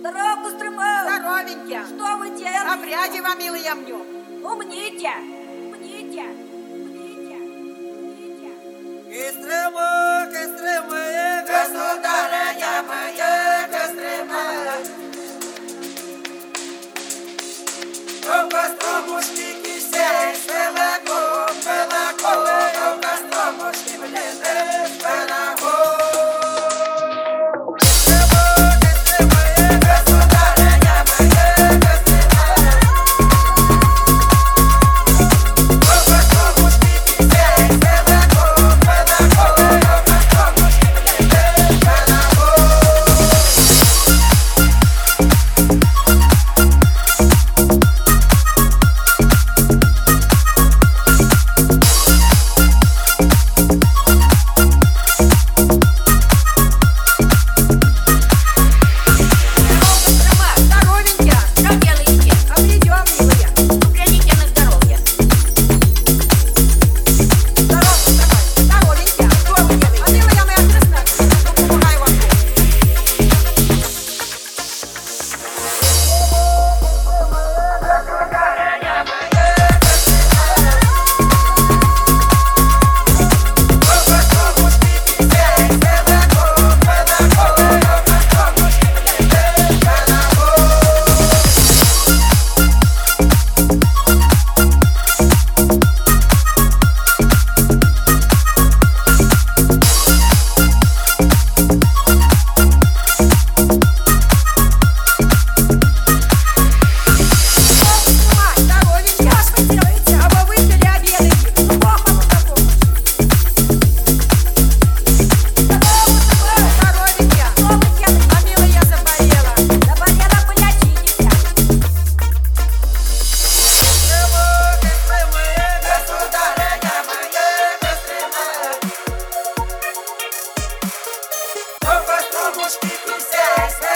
Здорово, Кострома! Здоровеньки! Что вы делаете? Обряди вам, милые, мнем. Умните! Умните! Умните! Умните! Touch me from.